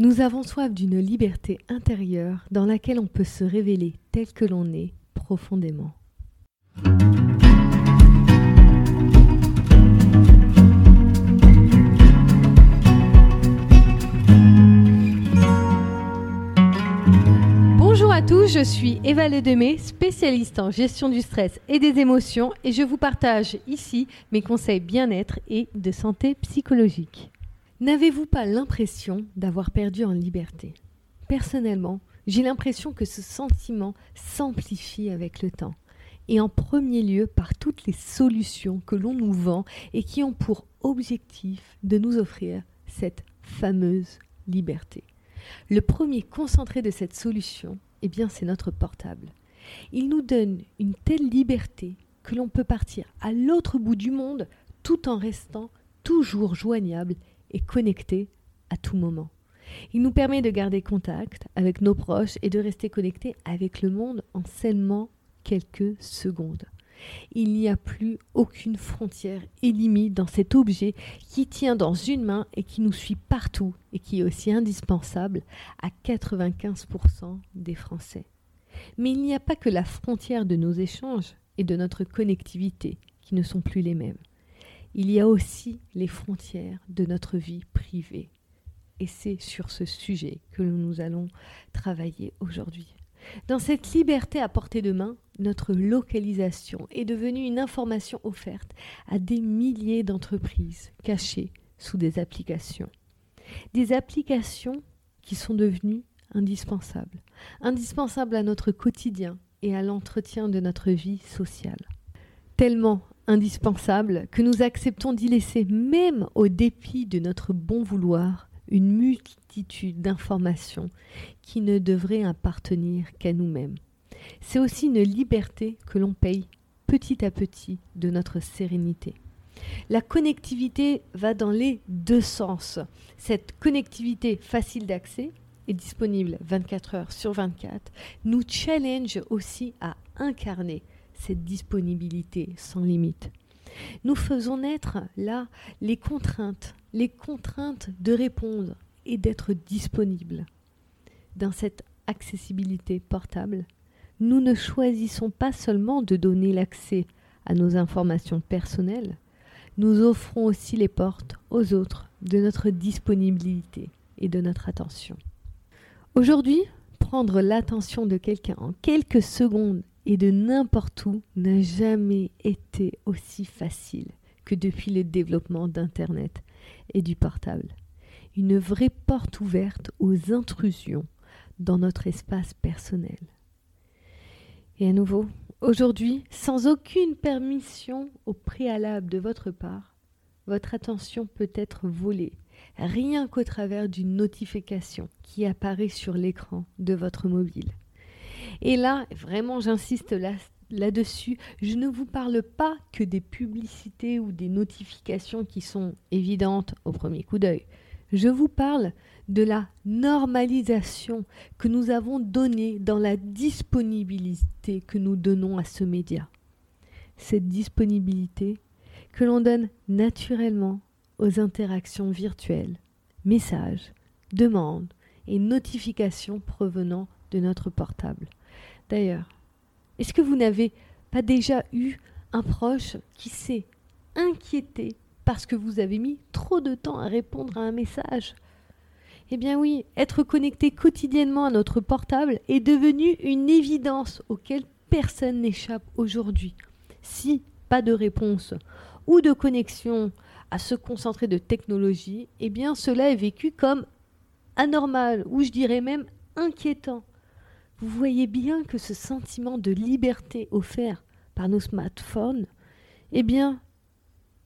Nous avons soif d'une liberté intérieure dans laquelle on peut se révéler tel que l'on est profondément. Bonjour à tous, je suis Eva Ledemé, spécialiste en gestion du stress et des émotions et je vous partage ici mes conseils bien-être et de santé psychologique. N'avez-vous pas l'impression d'avoir perdu en liberté? Personnellement, j'ai l'impression que ce sentiment s'amplifie avec le temps, et en premier lieu par toutes les solutions que l'on nous vend et qui ont pour objectif de nous offrir cette fameuse liberté. Le premier concentré de cette solution, eh bien, c'est notre portable. Il nous donne une telle liberté que l'on peut partir à l'autre bout du monde tout en restant toujours joignable et connecté à tout moment. Il nous permet de garder contact avec nos proches et de rester connecté avec le monde en seulement quelques secondes. Il n'y a plus aucune frontière et limite dans cet objet qui tient dans une main et qui nous suit partout et qui est aussi indispensable à 95% des Français. Mais il n'y a pas que la frontière de nos échanges et de notre connectivité qui ne sont plus les mêmes il y a aussi les frontières de notre vie privée. Et c'est sur ce sujet que nous allons travailler aujourd'hui. Dans cette liberté à portée de main, notre localisation est devenue une information offerte à des milliers d'entreprises cachées sous des applications. Des applications qui sont devenues indispensables, indispensables à notre quotidien et à l'entretien de notre vie sociale. Tellement indispensable que nous acceptons d'y laisser, même au dépit de notre bon vouloir, une multitude d'informations qui ne devraient appartenir qu'à nous-mêmes. C'est aussi une liberté que l'on paye petit à petit de notre sérénité. La connectivité va dans les deux sens. Cette connectivité facile d'accès est disponible 24 heures sur 24, nous challenge aussi à incarner cette disponibilité sans limite. Nous faisons naître là les contraintes, les contraintes de répondre et d'être disponible. Dans cette accessibilité portable, nous ne choisissons pas seulement de donner l'accès à nos informations personnelles, nous offrons aussi les portes aux autres de notre disponibilité et de notre attention. Aujourd'hui, prendre l'attention de quelqu'un en quelques secondes et de n'importe où n'a jamais été aussi facile que depuis le développement d'Internet et du portable. Une vraie porte ouverte aux intrusions dans notre espace personnel. Et à nouveau, aujourd'hui, sans aucune permission au préalable de votre part, votre attention peut être volée, rien qu'au travers d'une notification qui apparaît sur l'écran de votre mobile. Et là, vraiment, j'insiste là, là-dessus, je ne vous parle pas que des publicités ou des notifications qui sont évidentes au premier coup d'œil. Je vous parle de la normalisation que nous avons donnée dans la disponibilité que nous donnons à ce média. Cette disponibilité que l'on donne naturellement aux interactions virtuelles, messages, demandes et notifications provenant de notre portable. D'ailleurs, est-ce que vous n'avez pas déjà eu un proche qui s'est inquiété parce que vous avez mis trop de temps à répondre à un message? Eh bien oui, être connecté quotidiennement à notre portable est devenu une évidence auquel personne n'échappe aujourd'hui. Si pas de réponse ou de connexion à se concentrer de technologie, eh bien cela est vécu comme anormal ou je dirais même inquiétant vous voyez bien que ce sentiment de liberté offert par nos smartphones, eh bien,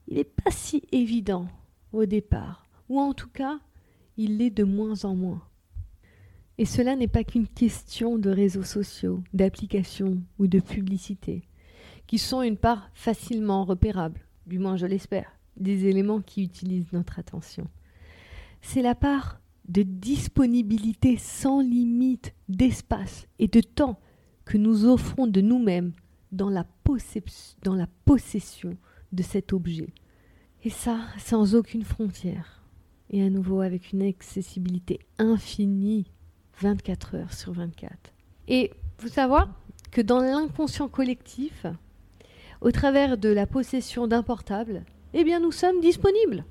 il n'est pas si évident au départ, ou en tout cas, il l'est de moins en moins. Et cela n'est pas qu'une question de réseaux sociaux, d'applications ou de publicité, qui sont une part facilement repérable, du moins je l'espère, des éléments qui utilisent notre attention. C'est la part de disponibilité sans limite d'espace et de temps que nous offrons de nous-mêmes dans la, possession de cet objet. Et ça, sans aucune frontière. et à nouveau avec une accessibilité infinie 24 heures sur 24. Et vous savoir que dans l'inconscient collectif, au travers de la possession d'un portable, eh bien nous sommes disponibles.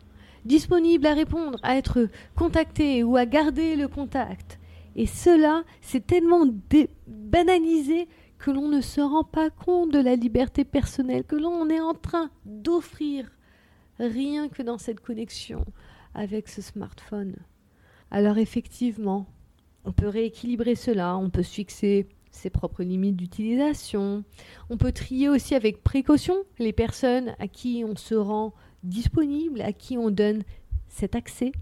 Disponibles à répondre, à être contactés ou à garder le contact. Et cela, c'est tellement banalisé que l'on ne se rend pas compte de la liberté personnelle que l'on est en train d'offrir rien que dans cette connexion avec ce smartphone. Alors effectivement, on peut rééquilibrer cela, on peut se fixer ses propres limites d'utilisation, on peut trier aussi avec précaution les personnes à qui on se rend disponible, à qui on donne cet accès.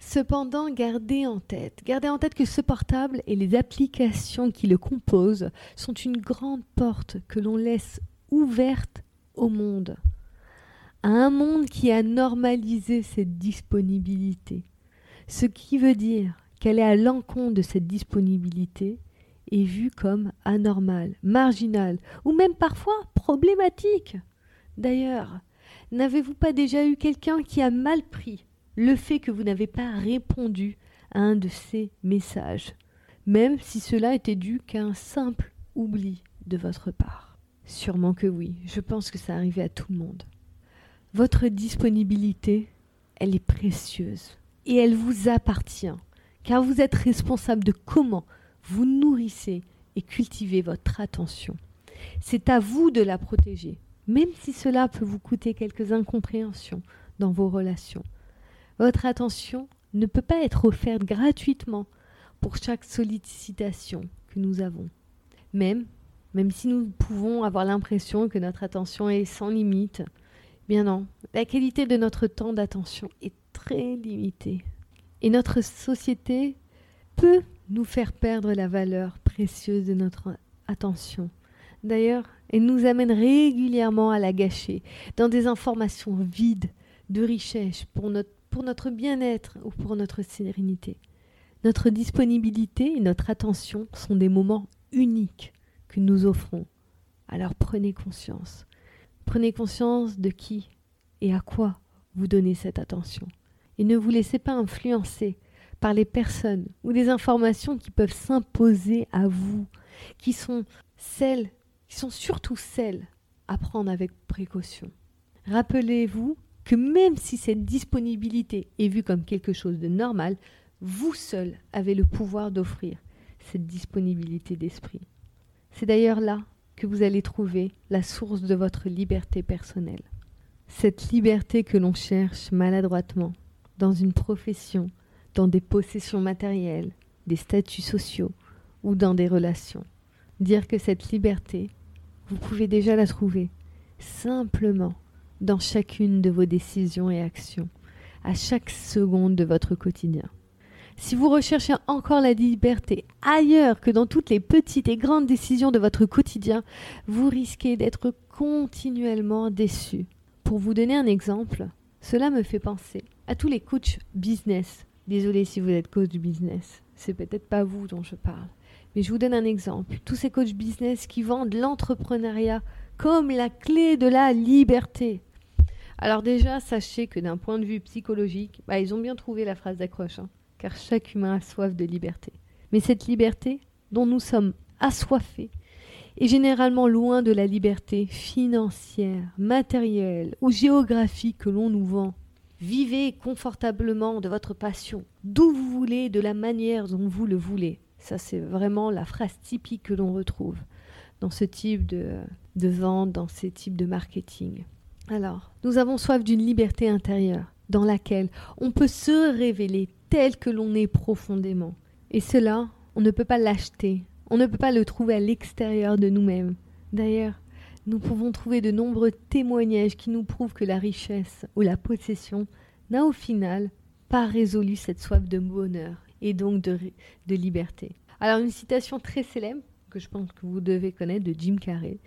Cependant, gardez en tête, gardez en tête que ce portable et les applications qui le composent sont une grande porte que l'on laisse ouverte au monde à un monde qui a normalisé cette disponibilité. Ce qui veut dire qu'elle est à l'encontre de cette disponibilité est vue comme anormale, marginale ou même parfois problématique. D'ailleurs, n'avez-vous pas déjà eu quelqu'un qui a mal pris le fait que vous n'avez pas répondu à un de ces messages, même si cela était dû qu'à un simple oubli de votre part? Sûrement que oui, je pense que ça arrivait à tout le monde. Votre disponibilité, elle est précieuse et elle vous appartient, car vous êtes responsable de comment vous nourrissez et cultivez votre attention. C'est à vous de la protéger, même si cela peut vous coûter quelques incompréhensions dans vos relations. Votre attention ne peut pas être offerte gratuitement pour chaque sollicitation que nous avons. Même, même si nous pouvons avoir l'impression que notre attention est sans limite, Bien non, la qualité de notre temps d'attention est très limitée. Et notre société peut nous faire perdre la valeur précieuse de notre attention. D'ailleurs, elle nous amène régulièrement à la gâcher dans des informations vides de richesse pour notre, pour notre bien-être ou pour notre sérénité. Notre disponibilité et notre attention sont des moments uniques que nous offrons. Alors prenez conscience. Prenez conscience de qui et à quoi vous donnez cette attention. Et ne vous laissez pas influencer par les personnes ou les informations qui peuvent s'imposer à vous, qui sont celles, qui sont surtout celles à prendre avec précaution. Rappelez-vous que même si cette disponibilité est vue comme quelque chose de normal, vous seul avez le pouvoir d'offrir cette disponibilité d'esprit. C'est d'ailleurs là que vous allez trouver la source de votre liberté personnelle. Cette liberté que l'on cherche maladroitement dans une profession, dans des possessions matérielles, des statuts sociaux ou dans des relations. Dire que cette liberté, vous pouvez déjà la trouver simplement dans chacune de vos décisions et actions, à chaque seconde de votre quotidien. Si vous recherchez encore la liberté ailleurs que dans toutes les petites et grandes décisions de votre quotidien, vous risquez d'être continuellement déçu. Pour vous donner un exemple, cela me fait penser à tous les coachs business. Désolé si vous êtes coach du business, c'est peut-être pas vous dont je parle. Je vous donne un exemple. Tous ces coachs business qui vendent l'entrepreneuriat comme la clé de la liberté. Alors déjà, sachez que d'un point de vue psychologique, bah, ils ont bien trouvé la phrase d'accroche. Hein car chaque humain a soif de liberté. Mais cette liberté dont nous sommes assoiffés est généralement loin de la liberté financière, matérielle ou géographique que l'on nous vend. Vivez confortablement de votre passion, d'où vous voulez, de la manière dont vous le voulez. Ça, c'est vraiment la phrase typique que l'on retrouve dans ce type de, vente, dans ces types de marketing. Alors, nous avons soif d'une liberté intérieure dans laquelle on peut se révéler tel que l'on est profondément. Et cela, on ne peut pas l'acheter, on ne peut pas le trouver à l'extérieur de nous-mêmes. D'ailleurs, nous pouvons trouver de nombreux témoignages qui nous prouvent que la richesse ou la possession n'a au final pas résolu cette soif de bonheur et donc de, liberté. Alors une citation très célèbre, que je pense que vous devez connaître, de Jim Carrey,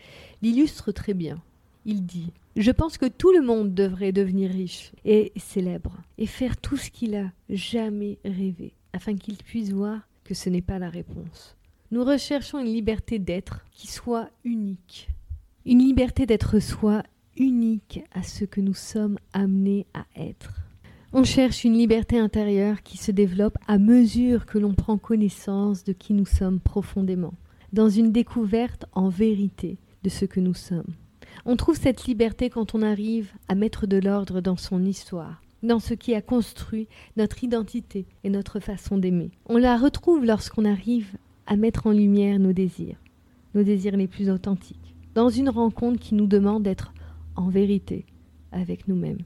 l'illustre très bien. Il dit Je pense que tout le monde devrait devenir riche et célèbre et faire tout ce qu'il a jamais rêvé, afin qu'il puisse voir que ce n'est pas la réponse. Nous recherchons une liberté d'être qui soit unique, une liberté d'être soi unique à ce que nous sommes amenés à être. On cherche une liberté intérieure qui se développe à mesure que l'on prend connaissance de qui nous sommes profondément, dans une découverte en vérité de ce que nous sommes. On trouve cette liberté quand on arrive à mettre de l'ordre dans son histoire, dans ce qui a construit notre identité et notre façon d'aimer. On la retrouve lorsqu'on arrive à mettre en lumière nos désirs, nos désirs les plus authentiques, dans une rencontre qui nous demande d'être en vérité avec nous-mêmes.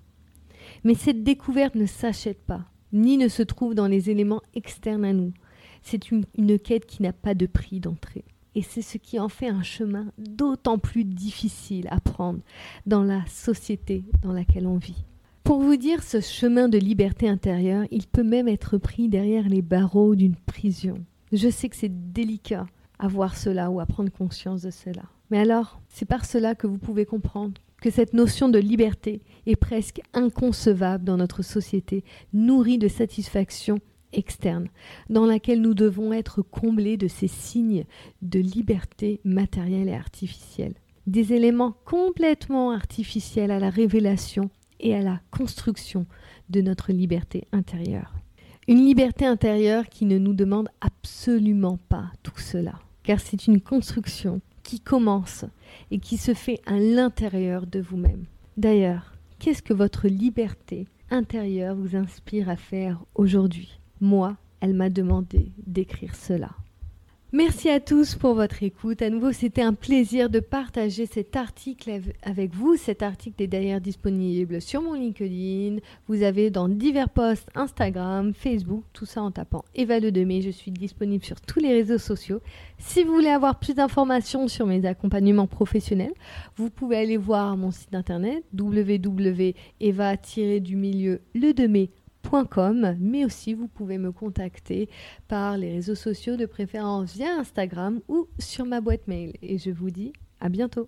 Mais cette découverte ne s'achète pas, ni ne se trouve dans les éléments externes à nous. C'est une, quête qui n'a pas de prix d'entrée. Et c'est ce qui en fait un chemin d'autant plus difficile à prendre dans la société dans laquelle on vit. Pour vous dire, ce chemin de liberté intérieure, il peut même être pris derrière les barreaux d'une prison. Je sais que c'est délicat à voir cela ou à prendre conscience de cela. Mais alors, c'est par cela que vous pouvez comprendre que cette notion de liberté est presque inconcevable dans notre société, nourrie de satisfaction externe, dans laquelle nous devons être comblés de ces signes de liberté matérielle et artificielle. Des éléments complètement artificiels à la révélation et à la construction de notre liberté intérieure. Une liberté intérieure qui ne nous demande absolument pas tout cela, car c'est une construction qui commence et qui se fait à l'intérieur de vous-même. D'ailleurs, qu'est-ce que votre liberté intérieure vous inspire à faire aujourd'hui? Moi, elle m'a demandé d'écrire cela. Merci à tous pour votre écoute. À nouveau, c'était un plaisir de partager cet article avec vous. Cet article est d'ailleurs disponible sur mon LinkedIn. Vous avez dans divers posts Instagram, Facebook, tout ça en tapant Eva Le Demé. Je suis disponible sur tous les réseaux sociaux. Si vous voulez avoir plus d'informations sur mes accompagnements professionnels, vous pouvez aller voir mon site internet mais aussi vous pouvez me contacter par les réseaux sociaux de préférence via Instagram ou sur ma boîte mail. Et je vous dis à bientôt.